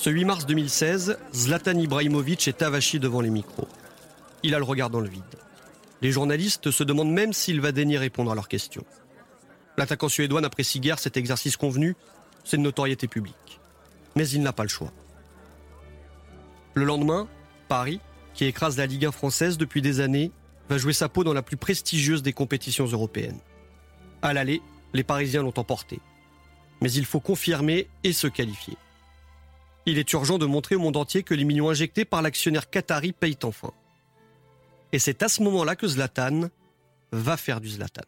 Ce 8 mars 2016, Zlatan Ibrahimovic est avachi devant les micros. Il a le regard dans le vide. Les journalistes se demandent même s'il va daigner répondre à leurs questions. L'attaquant suédois n'apprécie guère cet exercice convenu, c'est une notoriété publique. Mais il n'a pas le choix. Le lendemain, Paris, qui écrase la Ligue 1 française depuis des années, va jouer sa peau dans la plus prestigieuse des compétitions européennes. À l'aller, les Parisiens l'ont emporté. Mais il faut confirmer et se qualifier. Il est urgent de montrer au monde entier que les millions injectés par l'actionnaire qatari payent enfin. Et c'est à ce moment-là que Zlatan va faire du Zlatan.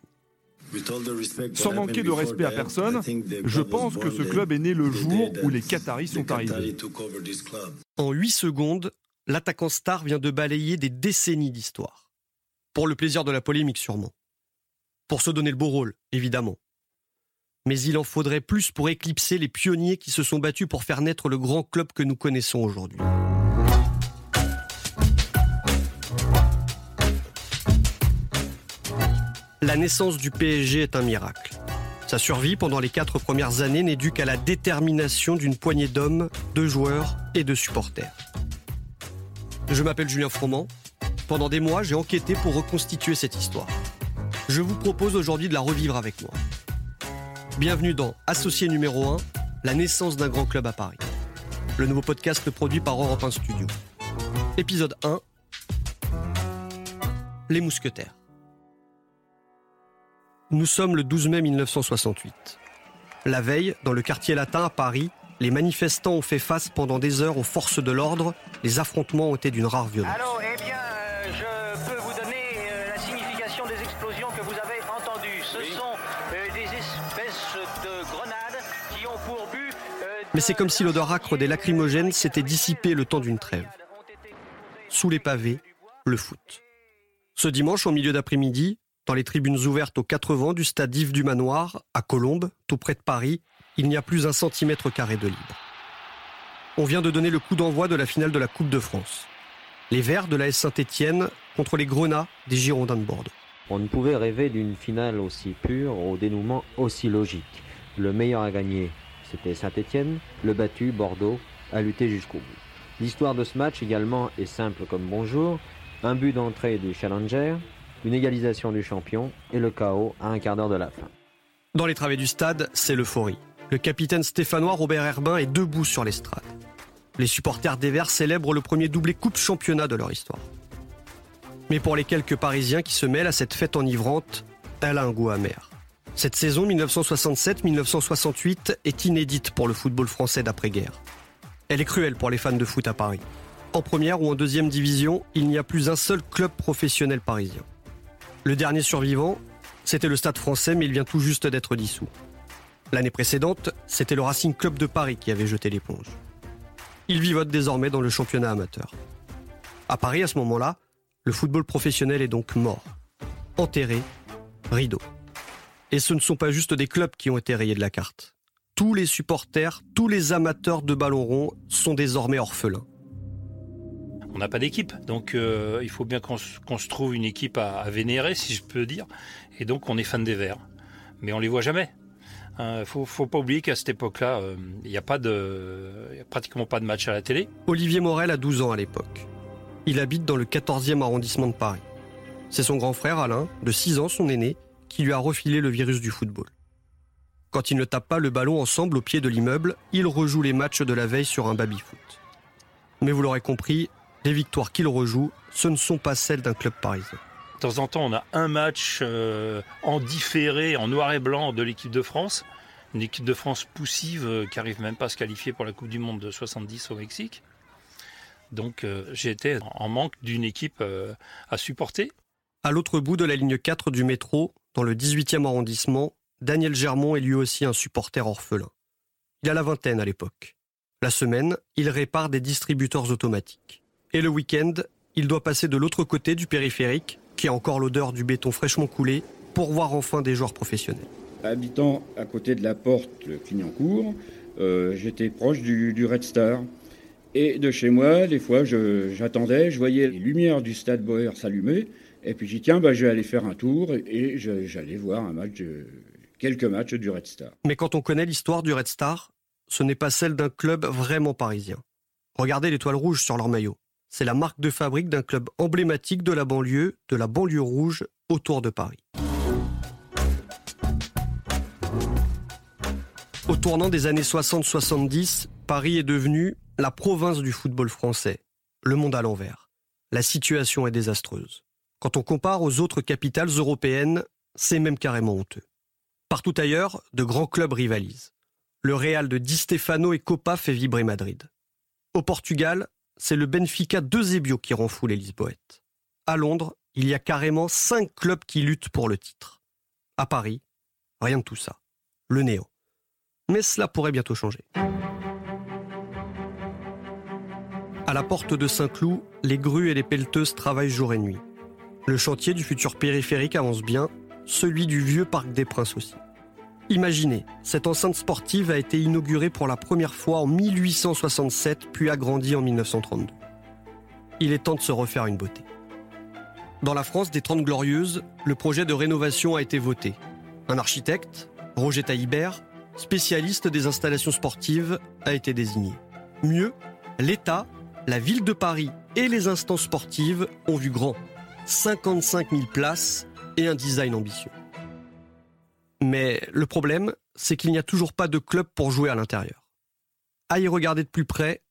Sans manquer de respect à personne, je pense que ce club est né le jour où les Qataris sont arrivés. En 8 secondes, l'attaquant star vient de balayer des décennies d'histoire. Pour le plaisir de la polémique sûrement. Pour se donner le beau rôle, évidemment mais il en faudrait plus pour éclipser les pionniers qui se sont battus pour faire naître le grand club que nous connaissons aujourd'hui. La naissance du PSG est un miracle. Sa survie pendant les quatre premières années n'est due qu'à la détermination d'une poignée d'hommes, de joueurs et de supporters. Je m'appelle Julien Froment. Pendant des mois, j'ai enquêté pour reconstituer cette histoire. Je vous propose aujourd'hui de la revivre avec moi. Bienvenue dans Associé numéro 1, la naissance d'un grand club à Paris. Le nouveau podcast produit par Europe 1 Studio. Épisode 1 Les Mousquetaires. Nous sommes le 12 mai 1968. La veille, dans le quartier latin à Paris, les manifestants ont fait face pendant des heures aux forces de l'ordre. Les affrontements ont été d'une rare violence. Mais c'est comme si l'odeur acre des lacrymogènes s'était dissipée le temps d'une trêve. Sous les pavés, le foot. Ce dimanche, au milieu d'après-midi, dans les tribunes ouvertes aux quatre vents du stade Yves du Manoir, à Colombes, tout près de Paris, il n'y a plus un centimètre carré de libre. On vient de donner le coup d'envoi de la finale de la Coupe de France. Les Verts de la S Saint-Étienne contre les Grenats des Girondins de Bordeaux. On ne pouvait rêver d'une finale aussi pure, au dénouement aussi logique. Le meilleur a gagné, c'était Saint-Étienne, le battu, Bordeaux, a lutté jusqu'au bout. L'histoire de ce match également est simple comme bonjour. Un but d'entrée du challenger, une égalisation du champion et le chaos à un quart d'heure de la fin. Dans les travées du stade, c'est l'euphorie. Le capitaine stéphanois Robert Herbin est debout sur l'estrade. Les supporters des Verts célèbrent le premier doublé Coupe Championnat de leur histoire. Mais pour les quelques Parisiens qui se mêlent à cette fête enivrante, elle a un goût amer. Cette saison 1967-1968 est inédite pour le football français d'après-guerre. Elle est cruelle pour les fans de foot à Paris. En première ou en deuxième division, il n'y a plus un seul club professionnel parisien. Le dernier survivant, c'était le Stade français, mais il vient tout juste d'être dissous. L'année précédente, c'était le Racing Club de Paris qui avait jeté l'éponge. Il vivote désormais dans le championnat amateur. À Paris, à ce moment-là, le football professionnel est donc mort. Enterré, rideau. Et ce ne sont pas juste des clubs qui ont été rayés de la carte. Tous les supporters, tous les amateurs de ballon rond sont désormais orphelins. On n'a pas d'équipe, donc euh, il faut bien qu'on se trouve une équipe à, vénérer, si je peux dire. Et donc on est fan des Verts. Mais on les voit jamais. Il hein, ne faut, pas oublier qu'à cette époque-là, euh, il n'y a, pas de, a pratiquement pas de match à la télé. Olivier Morel a 12 ans à l'époque. Il habite dans le 14e arrondissement de Paris. C'est son grand frère Alain, de 6 ans, son aîné, qui lui a refilé le virus du football. Quand ils ne tapent pas le ballon ensemble au pied de l'immeuble, ils rejouent les matchs de la veille sur un baby-foot. Mais vous l'aurez compris, les victoires qu'ils rejouent, ce ne sont pas celles d'un club parisien. De temps en temps, on a un match euh, en différé, en noir et blanc de l'équipe de France. Une équipe de France poussive euh, qui n'arrive même pas à se qualifier pour la Coupe du Monde de 70 au Mexique. Donc euh, j'ai été en manque d'une équipe à supporter. À l'autre bout de la ligne 4 du métro, dans le 18e arrondissement, Daniel Germont est lui aussi un supporter orphelin. Il a la vingtaine à l'époque. La semaine, il répare des distributeurs automatiques. Et le week-end, il doit passer de l'autre côté du périphérique, qui a encore l'odeur du béton fraîchement coulé, pour voir enfin des joueurs professionnels. Habitant à côté de la porte Clignancourt, euh, j'étais proche du, du, Red Star. Et de chez moi, des fois, j'attendais, je, voyais les lumières du stade Boer s'allumer, et puis j'ai tiens, bah, je vais aller faire un tour et j'allais voir un match, quelques matchs du Red Star. Mais quand on connaît l'histoire du Red Star, ce n'est pas celle d'un club vraiment parisien. Regardez l'étoile rouge sur leur maillot. C'est la marque de fabrique d'un club emblématique de la banlieue, de la banlieue rouge, autour de Paris. Au tournant des années 60-70, Paris est devenu la province du football français, le monde à l'envers. La situation est désastreuse. Quand on compare aux autres capitales européennes, c'est même carrément honteux. Partout ailleurs, de grands clubs rivalisent. Le Real de Di Stefano et Copa fait vibrer Madrid. Au Portugal, c'est le Benfica de Zebio qui rend fou les Lisboètes. À Londres, il y a carrément cinq clubs qui luttent pour le titre. À Paris, rien de tout ça. Le néant. Mais cela pourrait bientôt changer. À la porte de Saint-Cloud, les grues et les pelleteuses travaillent jour et nuit. Le chantier du futur périphérique avance bien, celui du vieux Parc des Princes aussi. Imaginez, cette enceinte sportive a été inaugurée pour la première fois en 1867 puis agrandie en 1932. Il est temps de se refaire une beauté. Dans la France des Trente Glorieuses, le projet de rénovation a été voté. Un architecte, Roger Taillibert, spécialiste des installations sportives, a été désigné. Mieux, l'État, la ville de Paris et les instances sportives ont vu grand. 55 000 places et un design ambitieux. Mais le problème, c'est qu'il n'y a toujours pas de club pour jouer à l'intérieur. À y regarder de plus près,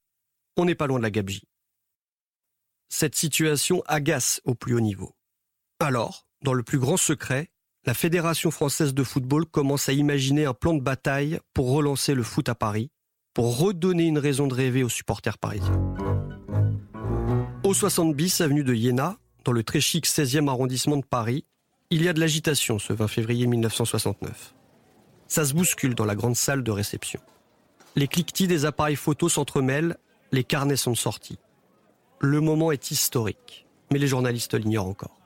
on n'est pas loin de la gabegie. Cette situation agace au plus haut niveau. Alors, dans le plus grand secret, la Fédération française de football commence à imaginer un plan de bataille pour relancer le foot à Paris, pour redonner une raison de rêver aux supporters parisiens. Au 60 bis avenue de Iéna, dans le très chic 16e arrondissement de Paris, il y a de l'agitation ce 20 février 1969. Ça se bouscule dans la grande salle de réception. Les cliquetis des appareils photos s'entremêlent, les carnets sont sortis. Le moment est historique, mais les journalistes l'ignorent encore.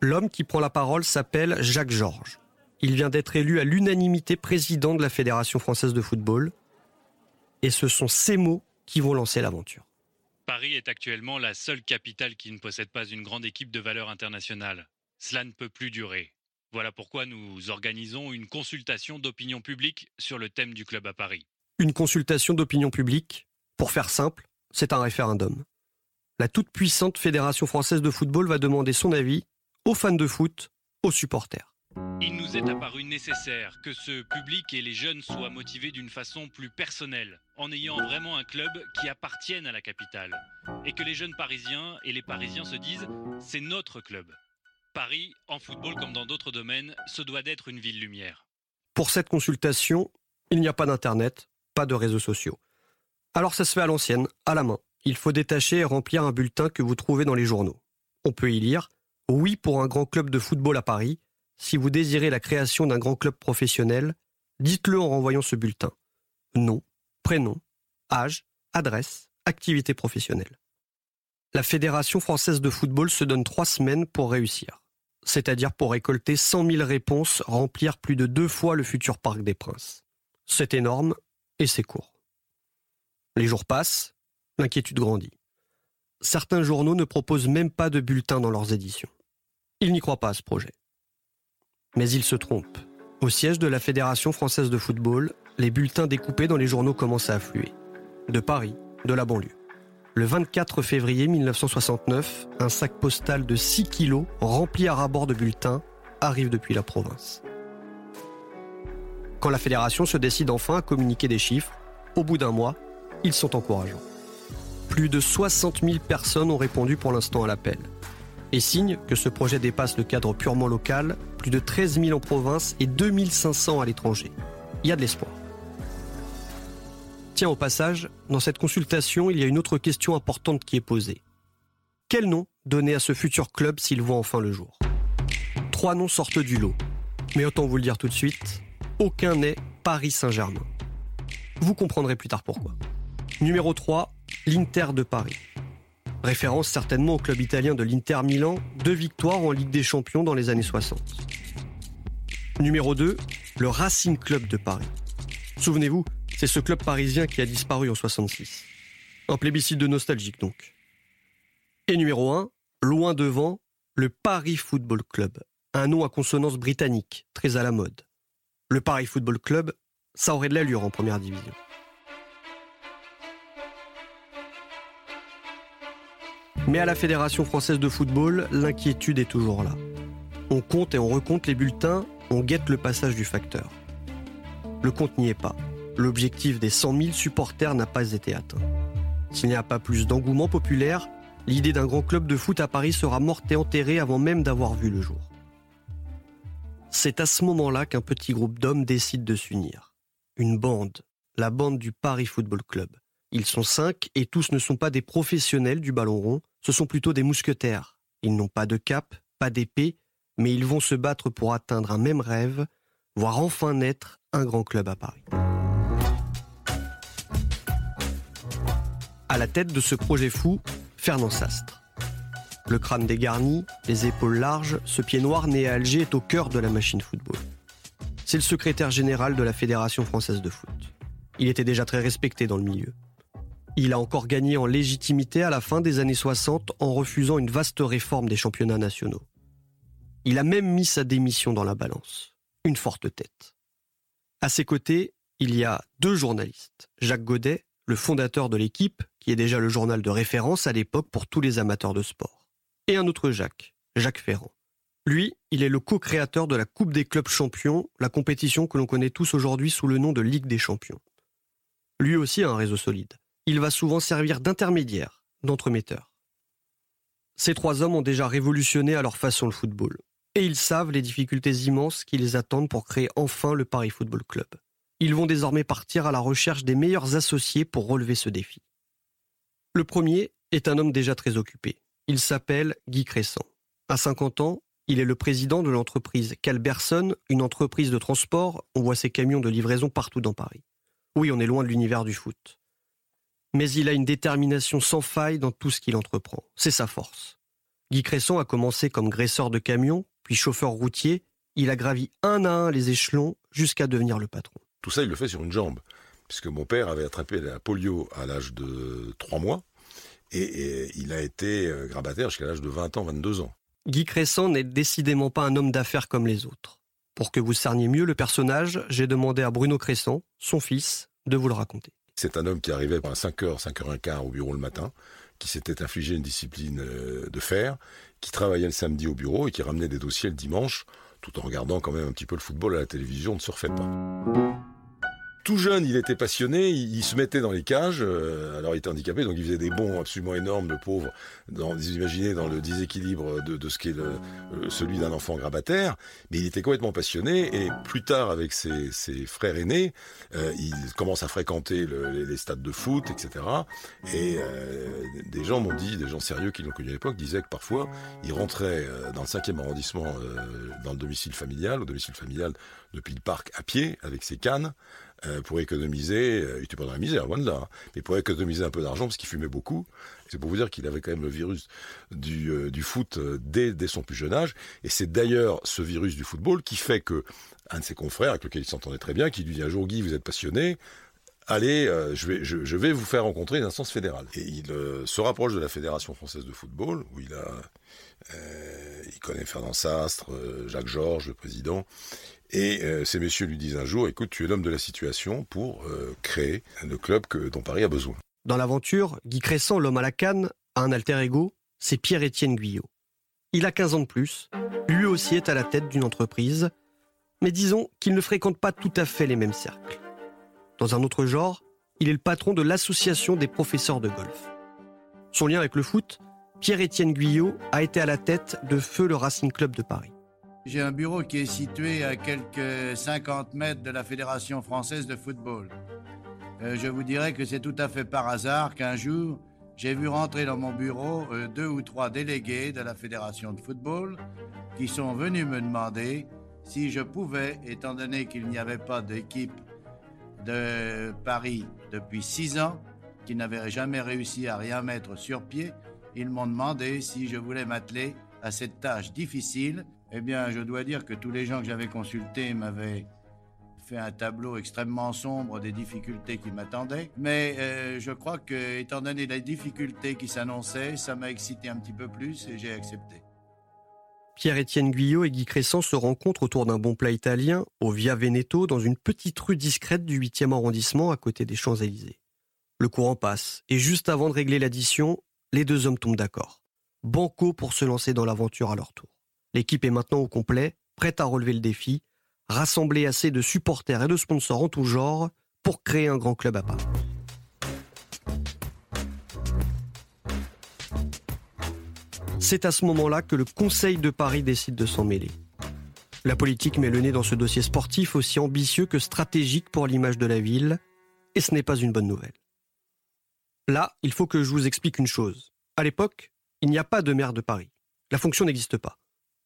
L'homme qui prend la parole s'appelle Jacques Georges. Il vient d'être élu à l'unanimité président de la Fédération française de football. Et ce sont ces mots qui vont lancer l'aventure. Paris est actuellement la seule capitale qui ne possède pas une grande équipe de valeur internationale. Cela ne peut plus durer. Voilà pourquoi nous organisons une consultation d'opinion publique sur le thème du club à Paris. Une consultation d'opinion publique, pour faire simple, c'est un référendum. La toute-puissante Fédération française de football va demander son avis aux fans de foot, aux supporters. Il nous est apparu nécessaire que ce public et les jeunes soient motivés d'une façon plus personnelle, en ayant vraiment un club qui appartienne à la capitale, et que les jeunes parisiens et les parisiens se disent c'est notre club. Paris, en football comme dans d'autres domaines, se doit d'être une ville lumière. Pour cette consultation, il n'y a pas d'Internet, pas de réseaux sociaux. Alors ça se fait à l'ancienne, à la main. Il faut détacher et remplir un bulletin que vous trouvez dans les journaux. On peut y lire Oui pour un grand club de football à Paris. Si vous désirez la création d'un grand club professionnel, dites-le en renvoyant ce bulletin. Nom, prénom, âge, adresse, activité professionnelle. La Fédération française de football se donne trois semaines pour réussir, c'est-à-dire pour récolter 100 000 réponses, remplir plus de deux fois le futur Parc des Princes. C'est énorme et c'est court. Les jours passent, l'inquiétude grandit. Certains journaux ne proposent même pas de bulletins dans leurs éditions. Ils n'y croient pas à ce projet. Mais ils se trompent. Au siège de la Fédération française de football, les bulletins découpés dans les journaux commencent à affluer. De Paris, de la banlieue. Le 24 février 1969, un sac postal de 6 kilos rempli à rabord de bulletins arrive depuis la province. Quand la fédération se décide enfin à communiquer des chiffres, au bout d'un mois, ils sont encourageants. Plus de 60 000 personnes ont répondu pour l'instant à l'appel. Et signe que ce projet dépasse le cadre purement local, plus de 13 000 en province et 2500 à l'étranger. Il y a de l'espoir. Tiens, au passage, dans cette consultation, il y a une autre question importante qui est posée. Quel nom donner à ce futur club s'il voit enfin le jour? Trois noms sortent du lot. Mais autant vous le dire tout de suite, aucun n'est Paris Saint-Germain. Vous comprendrez plus tard pourquoi. Numéro 3, l'Inter de Paris. Référence certainement au club italien de l'Inter Milan, deux victoires en Ligue des Champions dans les années 60. Numéro 2, le Racing Club de Paris. Souvenez-vous, c'est ce club parisien qui a disparu en 66. Un plébiscite de nostalgique donc. Et numéro 1, loin devant, le Paris Football Club. Un nom à consonance britannique, très à la mode. Le Paris Football Club, Ça aurait de l'allure en première division. Mais à la Fédération française de football, l'inquiétude est toujours là. On compte et on recompte les bulletins, on guette le passage du facteur. Le compte n'y est pas. L'objectif des 100 000 supporters n'a pas été atteint. S'il n'y a pas plus d'engouement populaire, l'idée d'un grand club de foot à Paris sera morte et enterrée avant même d'avoir vu le jour. C'est à ce moment-là qu'un petit groupe d'hommes décide de s'unir. Une bande, la bande du Paris Football Club. Ils sont cinq et tous ne sont pas des professionnels du ballon rond, ce sont plutôt des mousquetaires. Ils n'ont pas de cap, pas d'épée, mais ils vont se battre pour atteindre un même rêve, voir enfin naître un grand club à Paris. À la tête de ce projet fou, Fernand Sastre. Le crâne dégarni, les épaules larges, ce pied noir né à Alger est au cœur de la machine football. C'est le secrétaire général de la Fédération française de foot. Il était déjà très respecté dans le milieu. Il a encore gagné en légitimité à la fin des années 60 en refusant une vaste réforme des championnats nationaux. Il a même mis sa démission dans la balance. Une forte tête. À ses côtés, il y a deux journalistes. Jacques Godet, le fondateur de l'équipe, qui est déjà le journal de référence à l'époque pour tous les amateurs de sport. Et un autre Jacques, Jacques Ferrand. Lui, il est le co-créateur de la Coupe des clubs champions, la compétition que l'on connaît tous aujourd'hui sous le nom de Ligue des champions. Lui aussi a un réseau solide il va souvent servir d'intermédiaire, d'entremetteur. Ces trois hommes ont déjà révolutionné à leur façon le football, et ils savent les difficultés immenses qui les attendent pour créer enfin le Paris Football Club. Ils vont désormais partir à la recherche des meilleurs associés pour relever ce défi. Le premier est un homme déjà très occupé. Il s'appelle Guy Crescent. À 50 ans, il est le président de l'entreprise Calberson, une entreprise de transport. On voit ses camions de livraison partout dans Paris. Oui, on est loin de l'univers du foot mais il a une détermination sans faille dans tout ce qu'il entreprend. C'est sa force. Guy Cresson a commencé comme graisseur de camions, puis chauffeur routier. Il a gravi un à un les échelons jusqu'à devenir le patron. Tout ça, il le fait sur une jambe, puisque mon père avait attrapé la polio à l'âge de 3 mois, et, il a été euh, grabataire jusqu'à l'âge de 20 ans, 22 ans. Guy Cresson n'est décidément pas un homme d'affaires comme les autres. Pour que vous cerniez mieux le personnage, j'ai demandé à Bruno Cresson, son fils, de vous le raconter. C'est un homme qui arrivait à 5h, 5h15 au bureau le matin, qui s'était infligé une discipline euh, de fer, qui travaillait le samedi au bureau et qui ramenait des dossiers le dimanche, tout en regardant quand même un petit peu le football à la télévision, ne surfait pas tout jeune, il était passionné, il, se mettait dans les cages, euh, alors il était handicapé, donc il faisait des bonds absolument énormes, le pauvre, dans, vous imaginez, dans le déséquilibre de, ce qu'est le, celui d'un enfant grabataire, mais il était complètement passionné, et plus tard, avec ses, frères aînés, euh, il commence à fréquenter les, stades de foot, etc. Et euh, des gens m'ont dit, des gens sérieux qui l'ont connu à l'époque, disaient que parfois, il rentrait dans le 5e arrondissement, dans le domicile familial, au domicile familial, depuis le parc à pied, avec ses cannes, euh, pour économiser, euh, il était pas dans la misère, loin de là, hein, mais pour économiser un peu d'argent parce qu'il fumait beaucoup. C'est pour vous dire qu'il avait quand même le virus du, euh, du foot dès, dès, son plus jeune âge. Et c'est d'ailleurs ce virus du football qui fait que un de ses confrères, avec lequel il s'entendait très bien, qui lui dit un jour Guy, vous êtes passionné, allez, je, vais, je, vais vous faire rencontrer une instance fédérale. Et il se rapproche de la Fédération française de football, où il a, Fernand Sastre, Jacques Georges, le président, et euh, ces messieurs lui disent un jour, écoute, tu es l'homme de la situation pour euh, créer le club que, dont Paris a besoin. Dans l'aventure, Guy Crescent, l'homme à la canne, a un alter ego, c'est Pierre-Étienne Guyot. Il a 15 ans de plus, lui aussi est à la tête d'une entreprise, mais disons qu'il ne fréquente pas tout à fait les mêmes cercles. Dans un autre genre, il est le patron de l'association des professeurs de golf. Son lien avec le foot, Pierre-Étienne Guyot a été à la tête de Feu le Racing Club de Paris. J'ai un bureau qui est situé à quelques 50 mètres de la Fédération française de football. Euh, je vous dirais que c'est tout à fait par hasard qu'un jour, j'ai vu rentrer dans mon bureau euh, deux ou trois délégués de la Fédération de football qui sont venus me demander si je pouvais, étant donné qu'il n'y avait pas d'équipe de Paris depuis six ans, qui n'avaient jamais réussi à rien mettre sur pied, ils m'ont demandé si je voulais m'atteler à cette tâche difficile eh bien, je dois dire que tous les gens que j'avais consultés m'avaient fait un tableau extrêmement sombre des difficultés qui m'attendaient. Mais euh, je crois que, étant donné les difficultés qui s'annonçaient, ça m'a excité un petit peu plus et j'ai accepté. Pierre-Étienne Guyot et Guy Crescent se rencontrent autour d'un bon plat italien au Via Veneto dans une petite rue discrète du 8e arrondissement à côté des Champs-Élysées. Le courant passe et juste avant de régler l'addition, les deux hommes tombent d'accord. Banco pour se lancer dans l'aventure à leur tour. L'équipe est maintenant au complet, prête à relever le défi, rassembler assez de supporters et de sponsors en tout genre pour créer un grand club à part. C'est à ce moment-là que le Conseil de Paris décide de s'en mêler. La politique met le nez dans ce dossier sportif aussi ambitieux que stratégique pour l'image de la ville, et ce n'est pas une bonne nouvelle. Là, il faut que je vous explique une chose. À l'époque, il n'y a pas de maire de Paris. La fonction n'existe pas.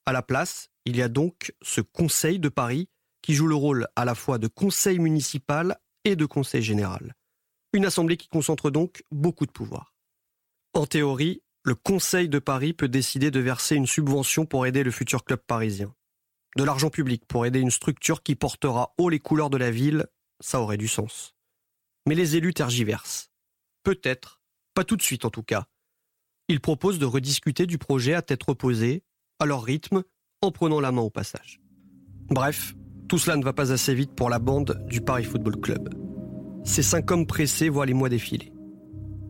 À la place, il y a donc ce Conseil de Paris qui joue le rôle à la fois de conseil municipal et de conseil général. Une assemblée qui concentre donc beaucoup de pouvoir. En théorie, le Conseil de Paris peut décider de verser une subvention pour aider le futur club parisien. De l'argent public pour aider une structure qui portera haut les couleurs de la ville, ça aurait du sens. Mais les élus tergiversent. Peut-être, pas tout de suite en tout cas. Ils proposent de rediscuter du projet à tête reposée, à leur rythme, en prenant la main au passage. Bref, tout cela ne va pas assez vite pour la bande du Paris Football Club. Ces cinq hommes pressés voient les mois défiler.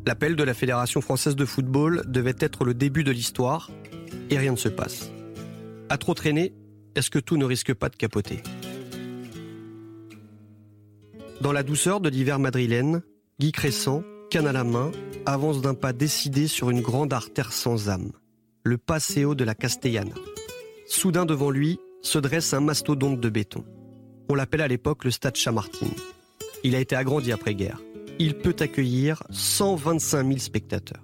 L'appel de la Fédération française de football devait être le début de l'histoire, et rien ne se passe. À trop traîner, est-ce que tout ne risque pas de capoter? Dans la douceur de l'hiver madrilène, Guy Crescent, à la main, avance d'un pas décidé sur une grande artère sans âme, le Paseo de la Castellana. Soudain devant lui se dresse un mastodonte de béton. On l'appelle à l'époque le Stade Chamartin. Il a été agrandi après-guerre il peut accueillir 125 000 spectateurs.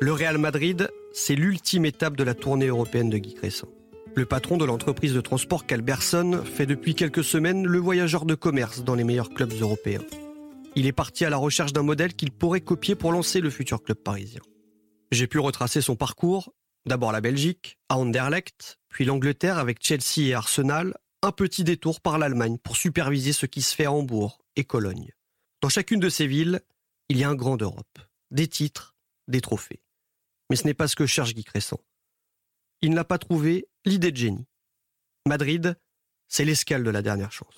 Le Real Madrid, c'est l'ultime étape de la tournée européenne de Guy Crescent. Le patron de l'entreprise de transport Calberson fait depuis quelques semaines le voyageur de commerce dans les meilleurs clubs européens. Il est parti à la recherche d'un modèle qu'il pourrait copier pour lancer le futur club parisien. J'ai pu retracer son parcours, d'abord la Belgique, à Anderlecht, puis l'Angleterre avec Chelsea et Arsenal, un petit détour par l'Allemagne pour superviser ce qui se fait à Hambourg et Cologne. Dans chacune de ces villes, il y a un grand d'Europe, des titres, des trophées. Mais ce n'est pas ce que cherche Guy Crescent. Il n'a pas trouvé l'idée de génie. Madrid, c'est l'escale de la dernière chance.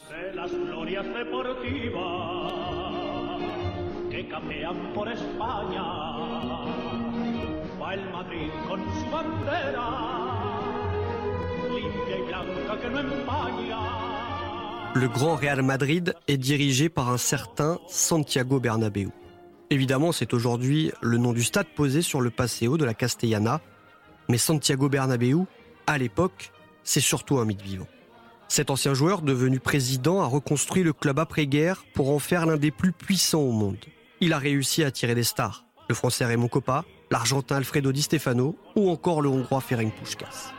Le grand Real Madrid est dirigé par un certain Santiago Bernabéu. Évidemment, c'est aujourd'hui le nom du stade posé sur le Paseo de la Castellana, mais Santiago Bernabéu, à l'époque, c'est surtout un mythe vivant. Cet ancien joueur, devenu président, a reconstruit le club après-guerre pour en faire l'un des plus puissants au monde. Il a réussi à attirer des stars, le français Raymond Coppa, l'argentin Alfredo Di Stefano ou encore le hongrois Ferenc Puskas.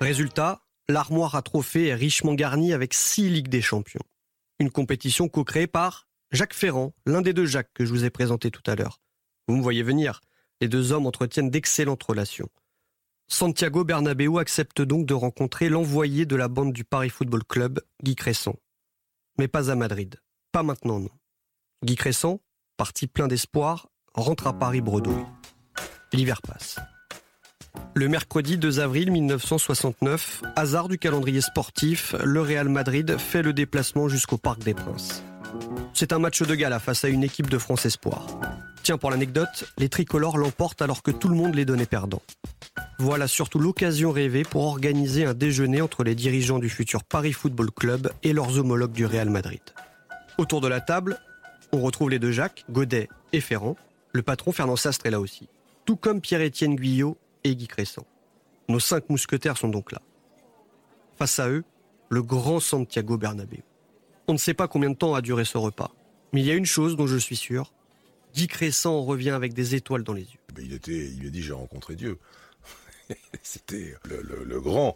Résultat, l'armoire à trophées est richement garnie avec six Ligues des Champions. Une compétition co-créée par Jacques Ferrand, l'un des deux Jacques que je vous ai présenté tout à l'heure. Vous me voyez venir, les deux hommes entretiennent d'excellentes relations. Santiago Bernabéu accepte donc de rencontrer l'envoyé de la bande du Paris Football Club, Guy Cresson. Mais pas à Madrid, pas maintenant non. Guy Cresson, parti plein d'espoir, rentre à Paris bredouille. L'hiver passe. Le mercredi 2 avril 1969, hasard du calendrier sportif, le Real Madrid fait le déplacement jusqu'au Parc des Princes. C'est un match de gala face à une équipe de France Espoir. Tiens, pour l'anecdote, les tricolores l'emportent alors que tout le monde les donnait perdants. Voilà surtout l'occasion rêvée pour organiser un déjeuner entre les dirigeants du futur Paris Football Club et leurs homologues du Real Madrid. Autour de la table, on retrouve les deux Jacques, Godet et Ferrand. Le patron Fernand Sastre est là aussi. Tout comme Pierre-Étienne Guyot et Guy Crescent. Nos cinq mousquetaires sont donc là. Face à eux, le grand Santiago Bernabéu. On ne sait pas combien de temps a duré ce repas, mais il y a une chose dont je suis sûr. Guy Crescent revient avec des étoiles dans les yeux. il, était, il a dit j'ai rencontré Dieu. C'était le, grand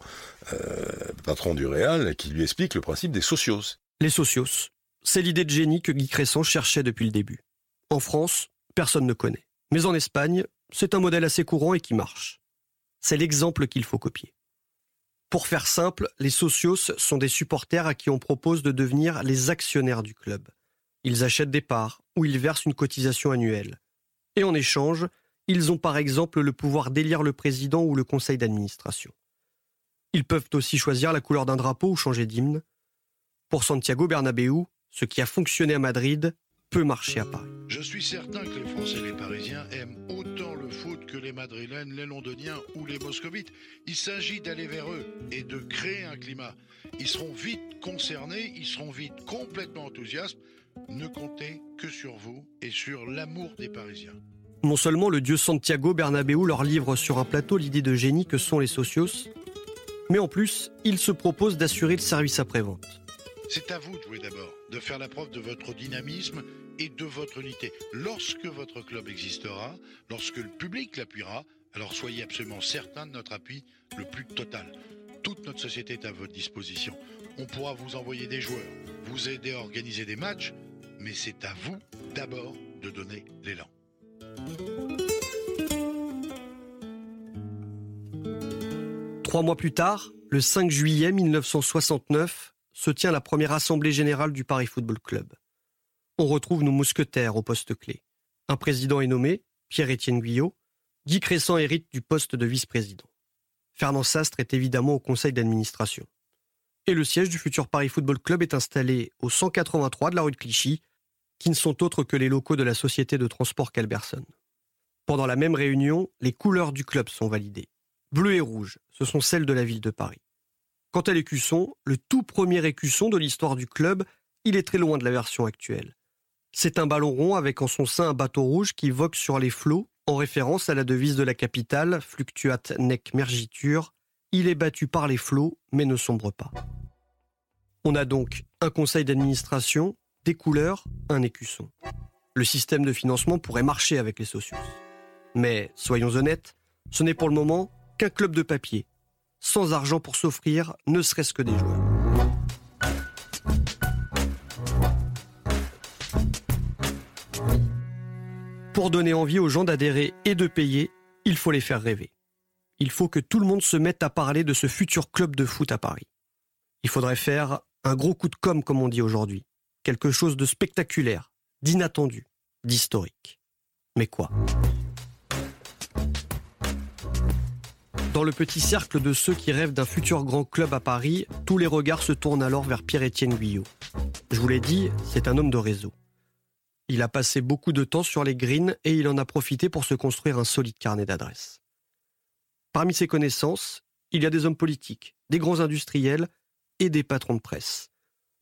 euh, patron du Réal qui lui explique le principe des socios. Les socios, c'est l'idée de génie que Guy Crescent cherchait depuis le début. En France, personne ne connaît. Mais en Espagne, c'est un modèle assez courant et qui marche. C'est l'exemple qu'il faut copier. Pour faire simple, les socios sont des supporters à qui on propose de devenir les actionnaires du club. Ils achètent des parts ou ils versent une cotisation annuelle. Et en échange, ils ont par exemple le pouvoir d'élire le président ou le conseil d'administration. Ils peuvent aussi choisir la couleur d'un drapeau ou changer d'hymne. Pour Santiago Bernabéu, ce qui a fonctionné à Madrid peut marcher à Paris. Je suis certain que les Français et les Parisiens aiment autant le foot que les Madrilènes, les Londoniens ou les Moscovites. Il s'agit d'aller vers eux et de créer un climat. Ils seront vite concernés, ils seront vite complètement enthousiastes. Ne comptez que sur vous et sur l'amour des Parisiens. Non seulement le dieu Santiago Bernabéu leur livre sur un plateau l'idée de génie que sont les socios, mais en plus, il se propose d'assurer le service après-vente. C'est à vous de jouer d'abord, de faire la preuve de votre dynamisme et de votre unité. Lorsque votre club existera, lorsque le public l'appuiera, alors soyez absolument certain de notre appui le plus total. Toute notre société est à votre disposition. On pourra vous envoyer des joueurs, vous aider à organiser des matchs, mais c'est à vous d'abord de donner l'élan. Trois mois plus tard, le 5 juillet 1969, se tient la première assemblée générale du Paris Football Club. On retrouve nos mousquetaires au poste clé. Un président est nommé, Pierre-Étienne Guyot. Guy Cressan hérite du poste de vice-président. Fernand Sastre est évidemment au conseil d'administration. Et le siège du futur Paris Football Club est installé au 183 de la rue de Clichy, qui ne sont autres que les locaux de la société de transport Calberson. Pendant la même réunion, les couleurs du club sont validées. Bleu et rouge, ce sont celles de la ville de Paris. Quant à l'écusson, le tout premier écusson de l'histoire du club, il est très loin de la version actuelle. C'est un ballon rond avec en son sein un bateau rouge qui vogue sur les flots, en référence à la devise de la capitale, fluctuate nec mergitur, il est battu par les flots mais ne sombre pas. On a donc un conseil d'administration, des couleurs, un écusson. Le système de financement pourrait marcher avec les socios. Mais, soyons honnêtes, ce n'est pour le moment qu'un club de papier, sans argent pour s'offrir ne serait-ce que des joueurs. Pour donner envie aux gens d'adhérer et de payer, il faut les faire rêver. Il faut que tout le monde se mette à parler de ce futur club de foot à Paris. Il faudrait faire un gros coup de com' comme on dit aujourd'hui. Quelque chose de spectaculaire, d'inattendu, d'historique. Mais quoi? Dans le petit cercle de ceux qui rêvent d'un futur grand club à Paris, tous les regards se tournent alors vers Pierre-Étienne Guyot. Je vous l'ai dit, c'est un homme de réseau. Il a passé beaucoup de temps sur les greens et il en a profité pour se construire un solide carnet d'adresses. Parmi ses connaissances, il y a des hommes politiques, des grands industriels et des patrons de presse,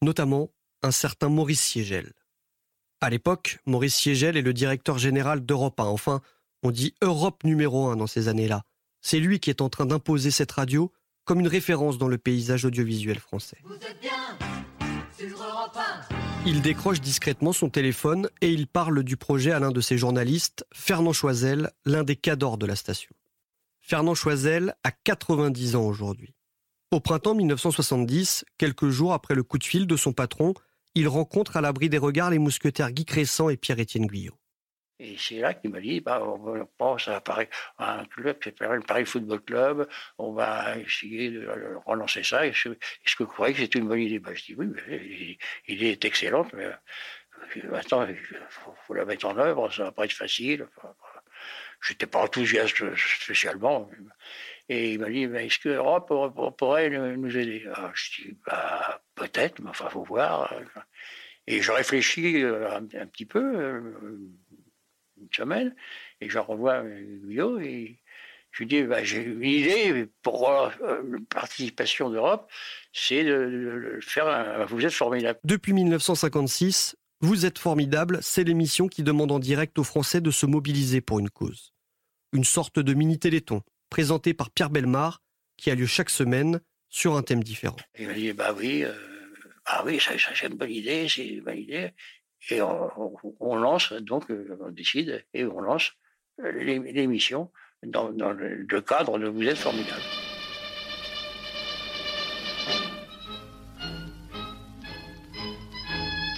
notamment un certain Maurice Siegel. À l'époque, Maurice Siegel est le directeur général d'Europe 1, enfin, on dit Europe numéro 1 dans ces années-là, c'est lui qui est en train d'imposer cette radio comme une référence dans le paysage audiovisuel français. Il décroche discrètement son téléphone et il parle du projet à l'un de ses journalistes, Fernand Choisel, l'un des cadors de la station. Fernand Choisel a 90 ans aujourd'hui. Au printemps 1970, quelques jours après le coup de fil de son patron, il rencontre à l'abri des regards les mousquetaires Guy Cressan et Pierre-Étienne Guyot. Et c'est là qu'il m'a dit, bah, on pense à, Paris, un club qui s'appelle le Paris Football Club, on va essayer de relancer ça. Est-ce que vous croyez que c'est une bonne idée bah, Je dis oui, l'idée est excellente, mais euh, maintenant, il faut, la mettre en œuvre, ça va pas être facile. Je n'étais pas enthousiaste spécialement. Et il m'a dit, est-ce que l'Europe pourrait nous aider? Ah, Je dis, bah, peut-être, mais enfin, faut voir. Et je réfléchis euh, un, petit peu euh, une semaine, et je revois Guyot, et je lui dis, bah, j'ai une idée pour la euh, participation d'Europe, c'est de, faire un, Vous êtes formidable. Depuis 1956, Vous êtes formidable, c'est l'émission qui demande en direct aux Français de se mobiliser pour une cause. Une sorte de mini-téléthon, présenté par Pierre Belmar, qui a lieu chaque semaine sur un thème différent. Il m'a dit, bah oui, euh, bah oui, ça, ça c'est une bonne idée, c'est une bonne idée. Et on, lance, donc, euh, on décide et on lance euh, l'émission dans, dans le cadre de Vous êtes formidable.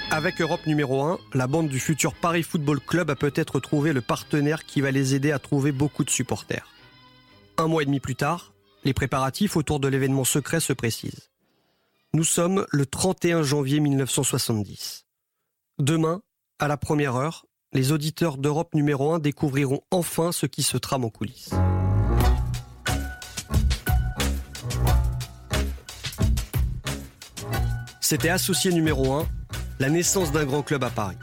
Avec Europe numéro 1, la bande du futur Paris Football Club a peut-être trouvé le partenaire qui va les aider à trouver beaucoup de supporters. Un mois et demi plus tard, les préparatifs autour de l'événement secret se précisent. Nous sommes le 31 janvier 1970. Demain, à la première heure, les auditeurs d'Europe numéro 1 découvriront enfin ce qui se trame en coulisses. C'était Associé numéro 1, la naissance d'un grand club à Paris.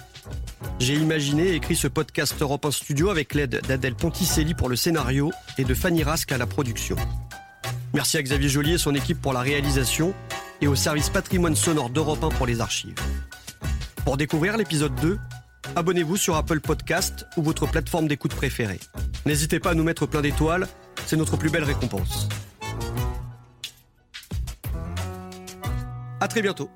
J'ai imaginé et écrit ce podcast Europe 1 Studio avec l'aide d'Adèle Ponticelli pour le scénario et de Fanny Rask à la production. Merci à Xavier Joly et son équipe pour la réalisation et au service patrimoine sonore d'Europe 1 pour les archives. Pour découvrir l'épisode 2, abonnez-vous sur Apple Podcast ou votre plateforme d'écoute préférée. N'hésitez pas à nous mettre plein d'étoiles, c'est notre plus belle récompense. À très bientôt.